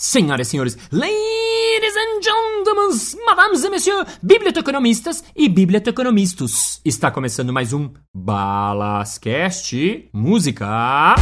Senhoras e senhores, ladies and gentlemen, madames e messieurs, biblioteconomistas e biblioteconomistas. Está começando mais um Balascast Música.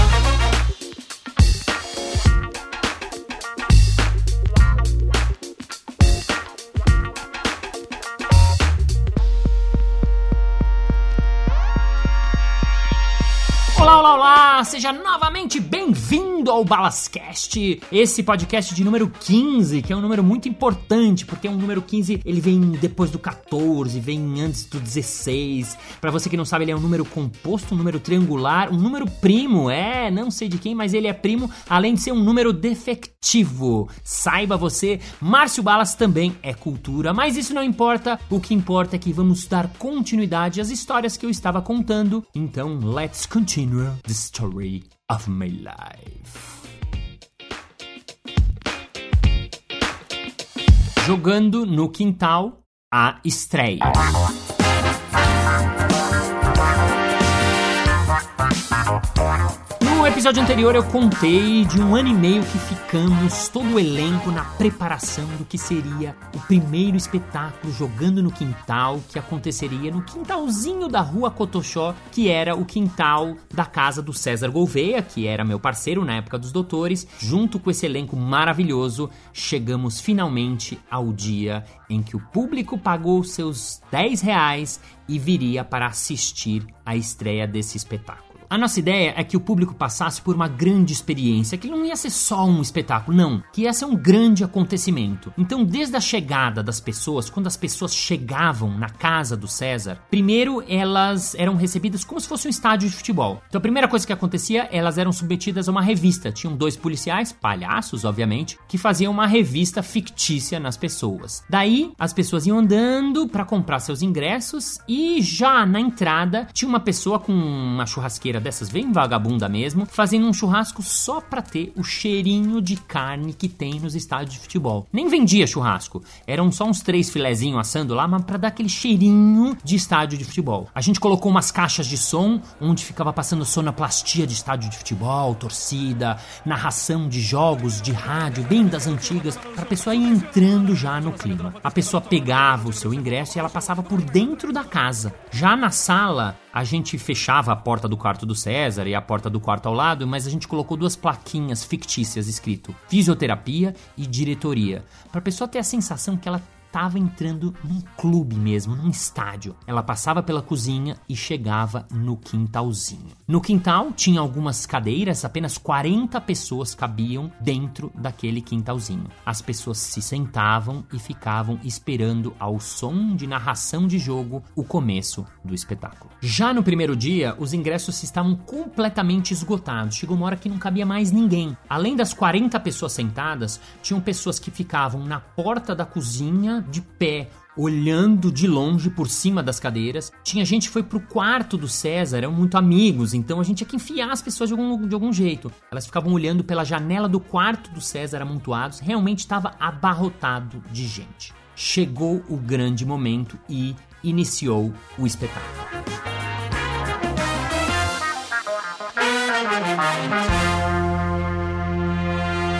Seja novamente bem-vindo ao Balascast, esse podcast de número 15, que é um número muito importante, porque é um número 15, ele vem depois do 14, vem antes do 16. Para você que não sabe, ele é um número composto, um número triangular, um número primo, é, não sei de quem, mas ele é primo, além de ser um número defectivo. Saiba você, Márcio Balas também é cultura, mas isso não importa, o que importa é que vamos dar continuidade às histórias que eu estava contando. Então, let's continue the story of my life. Jogando no quintal a estreia. Episódio anterior eu contei de um ano e meio que ficamos todo o elenco na preparação do que seria o primeiro espetáculo jogando no quintal que aconteceria no quintalzinho da rua Cotoxó, que era o quintal da casa do César Gouveia, que era meu parceiro na época dos doutores. Junto com esse elenco maravilhoso, chegamos finalmente ao dia em que o público pagou seus 10 reais e viria para assistir a estreia desse espetáculo. A nossa ideia é que o público passasse por uma grande experiência, que não ia ser só um espetáculo, não, que ia ser um grande acontecimento. Então, desde a chegada das pessoas, quando as pessoas chegavam na casa do César, primeiro elas eram recebidas como se fosse um estádio de futebol. Então, a primeira coisa que acontecia, elas eram submetidas a uma revista. Tinham dois policiais, palhaços, obviamente, que faziam uma revista fictícia nas pessoas. Daí, as pessoas iam andando para comprar seus ingressos e já na entrada tinha uma pessoa com uma churrasqueira dessas bem vagabunda mesmo, fazendo um churrasco só pra ter o cheirinho de carne que tem nos estádios de futebol. Nem vendia churrasco, eram só uns três filezinhos assando lá, mas pra dar aquele cheirinho de estádio de futebol. A gente colocou umas caixas de som onde ficava passando sonoplastia de estádio de futebol, torcida, narração de jogos de rádio bem das antigas, pra pessoa ir entrando já no clima. A pessoa pegava o seu ingresso e ela passava por dentro da casa. Já na sala, a gente fechava a porta do quarto do César e a porta do quarto ao lado, mas a gente colocou duas plaquinhas fictícias escrito fisioterapia e diretoria, para a pessoa ter a sensação que ela estava entrando num clube mesmo, num estádio. Ela passava pela cozinha e chegava no quintalzinho. No quintal tinha algumas cadeiras, apenas 40 pessoas cabiam dentro daquele quintalzinho. As pessoas se sentavam e ficavam esperando ao som de narração de jogo o começo do espetáculo. Já no primeiro dia, os ingressos estavam completamente esgotados. Chegou uma hora que não cabia mais ninguém. Além das 40 pessoas sentadas, tinham pessoas que ficavam na porta da cozinha de pé, olhando de longe por cima das cadeiras. Tinha gente que foi pro quarto do César, eram muito amigos, então a gente tinha que enfiar as pessoas de algum, de algum jeito. Elas ficavam olhando pela janela do quarto do César amontoados, realmente estava abarrotado de gente. Chegou o grande momento e iniciou o espetáculo.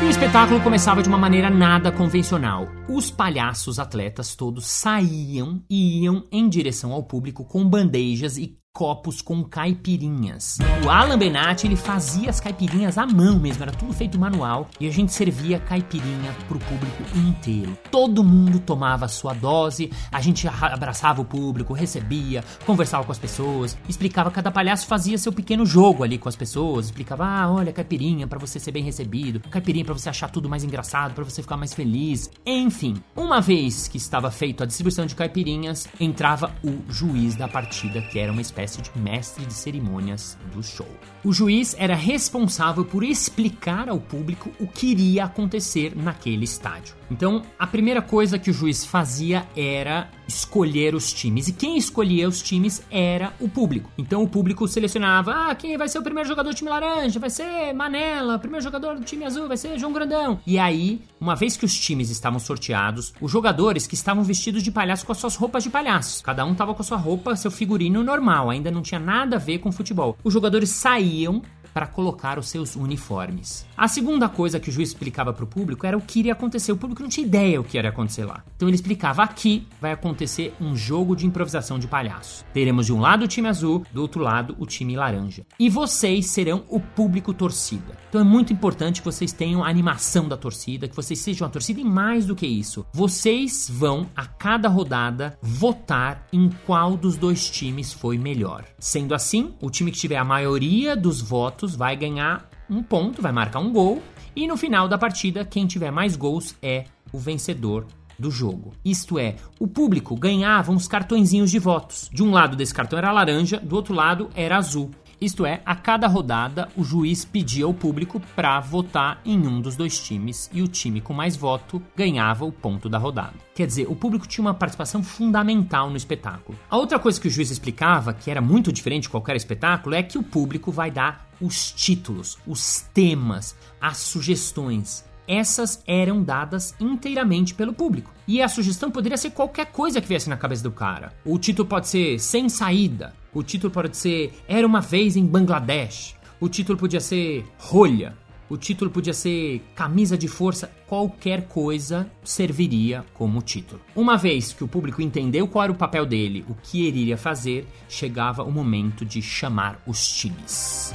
O espetáculo começava de uma maneira nada convencional. Os palhaços atletas todos saíam e iam em direção ao público com bandejas e copos com caipirinhas. O Alan Benatti, ele fazia as caipirinhas à mão mesmo, era tudo feito manual e a gente servia caipirinha pro público inteiro. Todo mundo tomava a sua dose, a gente abraçava o público, recebia, conversava com as pessoas, explicava, cada palhaço fazia seu pequeno jogo ali com as pessoas, explicava, ah, olha, caipirinha para você ser bem recebido, caipirinha para você achar tudo mais engraçado, para você ficar mais feliz. Enfim, uma vez que estava feito a distribuição de caipirinhas, entrava o juiz da partida, que era uma espécie espécie de mestre de cerimônias do show. O juiz era responsável por explicar ao público o que iria acontecer naquele estádio. Então, a primeira coisa que o juiz fazia era escolher os times. E quem escolhia os times era o público. Então, o público selecionava: ah, quem vai ser o primeiro jogador do time laranja? Vai ser Manela. O primeiro jogador do time azul vai ser João Grandão. E aí, uma vez que os times estavam sorteados, os jogadores que estavam vestidos de palhaço com as suas roupas de palhaço. Cada um tava com a sua roupa, seu figurino normal, ainda não tinha nada a ver com futebol. Os jogadores saíam para colocar os seus uniformes. A segunda coisa que o juiz explicava para o público era o que iria acontecer. O público não tinha ideia o que iria acontecer lá. Então ele explicava: aqui vai acontecer um jogo de improvisação de palhaço. Teremos de um lado o time azul, do outro lado o time laranja. E vocês serão o público torcida. Então é muito importante que vocês tenham a animação da torcida, que vocês sejam a torcida e mais do que isso, vocês vão a cada rodada votar em qual dos dois times foi melhor. Sendo assim, o time que tiver a maioria dos votos vai ganhar um ponto, vai marcar um gol, e no final da partida, quem tiver mais gols é o vencedor do jogo. Isto é, o público ganhava uns cartõezinhos de votos. De um lado desse cartão era laranja, do outro lado era azul. Isto é, a cada rodada o juiz pedia ao público para votar em um dos dois times e o time com mais voto ganhava o ponto da rodada. Quer dizer, o público tinha uma participação fundamental no espetáculo. A outra coisa que o juiz explicava, que era muito diferente de qualquer espetáculo, é que o público vai dar os títulos, os temas, as sugestões essas eram dadas inteiramente pelo público. E a sugestão poderia ser qualquer coisa que viesse na cabeça do cara. O título pode ser Sem Saída. O título pode ser Era uma vez em Bangladesh. O título podia ser Rolha. O título podia ser Camisa de Força. Qualquer coisa serviria como título. Uma vez que o público entendeu qual era o papel dele, o que ele iria fazer, chegava o momento de chamar os times.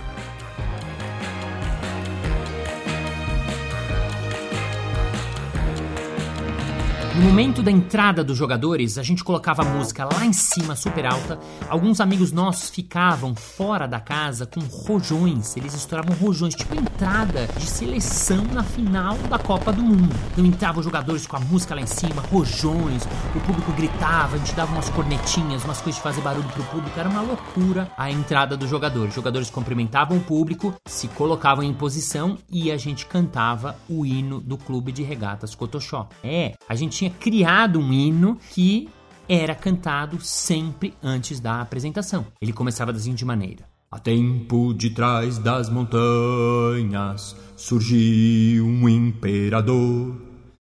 No momento da entrada dos jogadores, a gente colocava a música lá em cima, super alta. Alguns amigos nossos ficavam fora da casa com rojões. Eles estouravam rojões, tipo entrada de seleção na final da Copa do Mundo. Então entravam os jogadores com a música lá em cima, rojões, o público gritava, a gente dava umas cornetinhas, umas coisas de fazer barulho pro público. Era uma loucura a entrada dos jogadores. Os jogadores cumprimentavam o público, se colocavam em posição e a gente cantava o hino do Clube de Regatas Cotoxó. É, a gente tinha criado um hino que era cantado sempre antes da apresentação. Ele começava da seguinte maneira: Há tempo de trás das montanhas surgiu um imperador.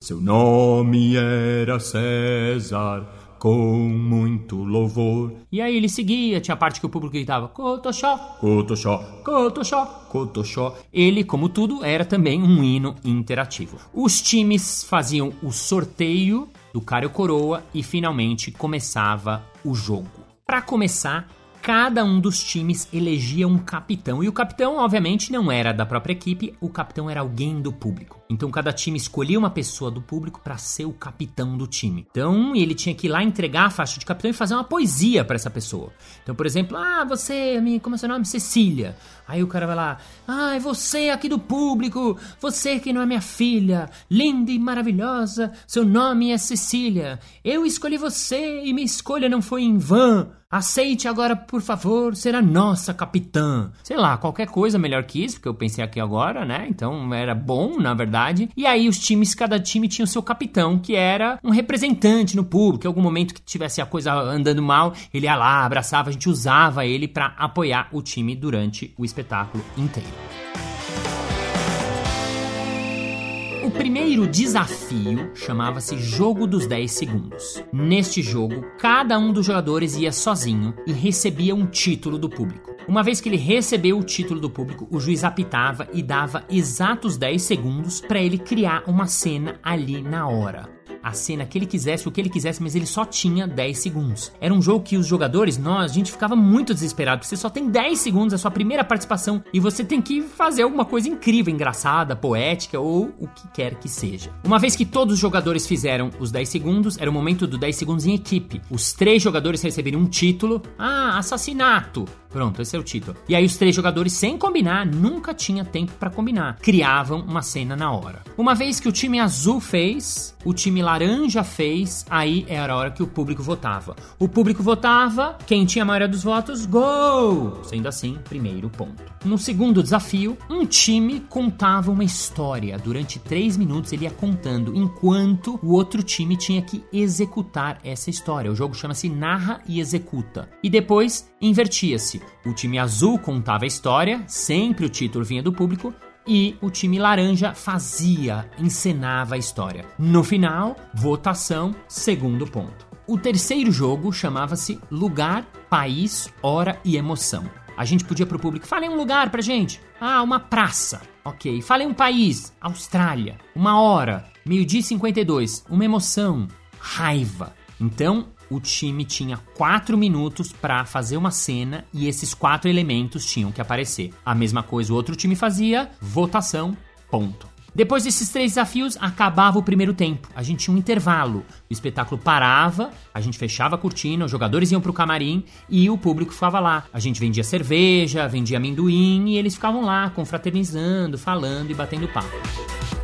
Seu nome era César, com muito louvor. E aí ele seguia, tinha a parte que o público gritava Cotoxó, Cotoxó, Cotoxó, Cotoxó. Ele, como tudo, era também um hino interativo. Os times faziam o sorteio do Cário Coroa e finalmente começava o jogo. Para começar, cada um dos times elegia um capitão. E o capitão, obviamente, não era da própria equipe, o capitão era alguém do público. Então cada time escolhia uma pessoa do público para ser o capitão do time. Então ele tinha que ir lá entregar a faixa de capitão e fazer uma poesia para essa pessoa. Então, por exemplo, ah, você, como é seu nome? Cecília. Aí o cara vai lá, ah, é você aqui do público, você que não é minha filha, linda e maravilhosa, seu nome é Cecília. Eu escolhi você e minha escolha não foi em vão. Aceite agora, por favor, ser a nossa capitã. Sei lá, qualquer coisa melhor que isso, porque eu pensei aqui agora, né? Então era bom, na verdade verdade. E aí os times, cada time tinha o seu capitão, que era um representante no público. Em algum momento que tivesse a coisa andando mal, ele ia lá, abraçava, a gente usava ele para apoiar o time durante o espetáculo inteiro. O primeiro desafio chamava-se Jogo dos 10 Segundos. Neste jogo, cada um dos jogadores ia sozinho e recebia um título do público. Uma vez que ele recebeu o título do público, o juiz apitava e dava exatos 10 segundos para ele criar uma cena ali na hora a cena que ele quisesse, o que ele quisesse, mas ele só tinha 10 segundos. Era um jogo que os jogadores, nós, a gente ficava muito desesperado, porque você só tem 10 segundos, a sua primeira participação, e você tem que fazer alguma coisa incrível, engraçada, poética ou o que quer que seja. Uma vez que todos os jogadores fizeram os 10 segundos, era o momento do 10 segundos em equipe. Os três jogadores receberiam um título. Ah, assassinato. Pronto, esse é o título. E aí os três jogadores, sem combinar, nunca tinha tempo para combinar, criavam uma cena na hora. Uma vez que o time azul fez, o time laranja fez, aí era a hora que o público votava. O público votava, quem tinha a maioria dos votos, gol! Sendo assim, primeiro ponto. No segundo desafio, um time contava uma história. Durante três minutos ele ia contando, enquanto o outro time tinha que executar essa história. O jogo chama-se Narra e Executa. E depois invertia-se. O time azul contava a história, sempre o título vinha do público, e o time laranja fazia, encenava a história. No final, votação, segundo ponto. O terceiro jogo chamava-se Lugar, País, Hora e Emoção. A gente podia pro público, fale um lugar pra gente. Ah, uma praça. Ok. Fale um país. Austrália. Uma hora. Meio-dia e 52. Uma emoção. Raiva. Então, o time tinha quatro minutos para fazer uma cena e esses quatro elementos tinham que aparecer. A mesma coisa o outro time fazia, votação, ponto. Depois desses três desafios, acabava o primeiro tempo. A gente tinha um intervalo. O espetáculo parava, a gente fechava a cortina, os jogadores iam pro camarim e o público ficava lá. A gente vendia cerveja, vendia amendoim e eles ficavam lá confraternizando, falando e batendo papo.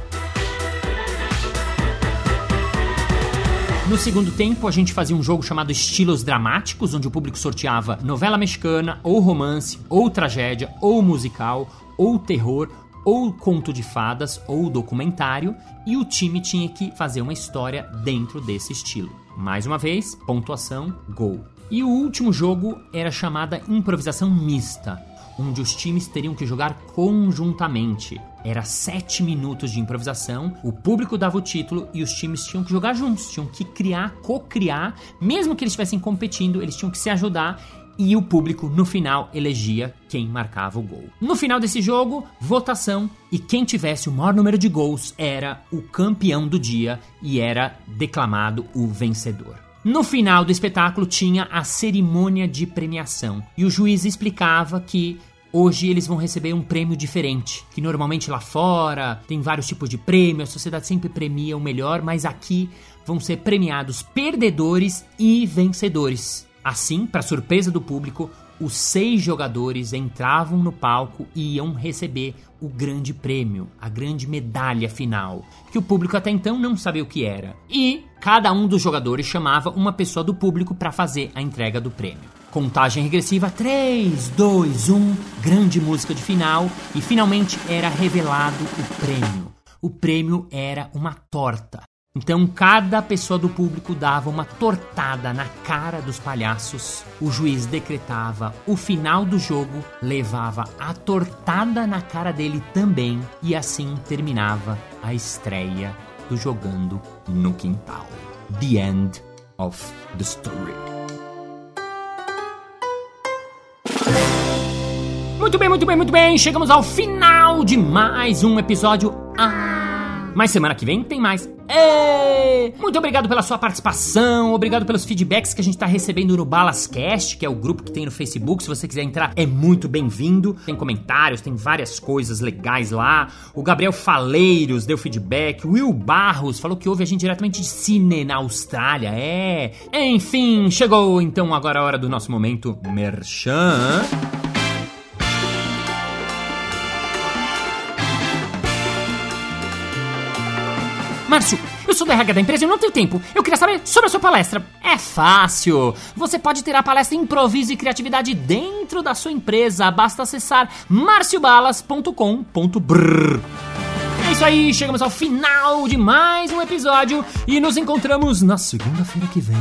No segundo tempo, a gente fazia um jogo chamado Estilos Dramáticos, onde o público sorteava novela mexicana, ou romance, ou tragédia, ou musical, ou terror, ou conto de fadas, ou documentário, e o time tinha que fazer uma história dentro desse estilo. Mais uma vez, pontuação, gol. E o último jogo era chamada improvisação mista, onde os times teriam que jogar conjuntamente. Era sete minutos de improvisação, o público dava o título e os times tinham que jogar juntos, tinham que criar, co-criar, mesmo que eles estivessem competindo, eles tinham que se ajudar e o público no final elegia quem marcava o gol. No final desse jogo, votação e quem tivesse o maior número de gols era o campeão do dia e era declamado o vencedor. No final do espetáculo tinha a cerimônia de premiação e o juiz explicava que Hoje eles vão receber um prêmio diferente, que normalmente lá fora tem vários tipos de prêmio, a sociedade sempre premia o melhor, mas aqui vão ser premiados perdedores e vencedores. Assim, para surpresa do público, os seis jogadores entravam no palco e iam receber o grande prêmio, a grande medalha final, que o público até então não sabia o que era. E cada um dos jogadores chamava uma pessoa do público para fazer a entrega do prêmio. Contagem regressiva 3, 2, 1, grande música de final e finalmente era revelado o prêmio. O prêmio era uma torta. Então cada pessoa do público dava uma tortada na cara dos palhaços. O juiz decretava o final do jogo, levava a tortada na cara dele também e assim terminava a estreia do jogando no quintal. The end of the story. Muito bem, muito bem, muito bem. Chegamos ao final de mais um episódio. Ah, mas semana que vem tem mais. Muito obrigado pela sua participação, obrigado pelos feedbacks que a gente está recebendo no Balascast, que é o grupo que tem no Facebook. Se você quiser entrar, é muito bem-vindo. Tem comentários, tem várias coisas legais lá. O Gabriel Faleiros deu feedback. O Will Barros falou que ouve a gente diretamente de Cine, na Austrália. É. Enfim, chegou então agora a hora do nosso momento Merchan. Márcio, eu sou da RH da empresa e não tenho tempo. Eu queria saber sobre a sua palestra. É fácil. Você pode ter a palestra Improviso e Criatividade dentro da sua empresa. Basta acessar marciobalas.com.br. É isso aí, chegamos ao final de mais um episódio e nos encontramos na segunda-feira que vem,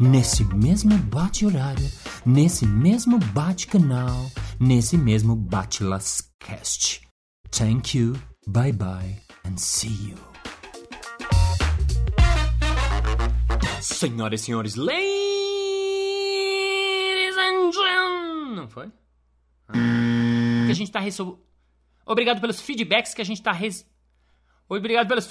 nesse mesmo bate-horário, nesse mesmo bate-canal, nesse mesmo bate-lascast. Thank you, bye bye, and see you. Senhoras e senhores, ladies and gentlemen. Não foi? Ah. Que a gente tá resolvendo. Obrigado pelos feedbacks que a gente tá res... Obrigado pelos.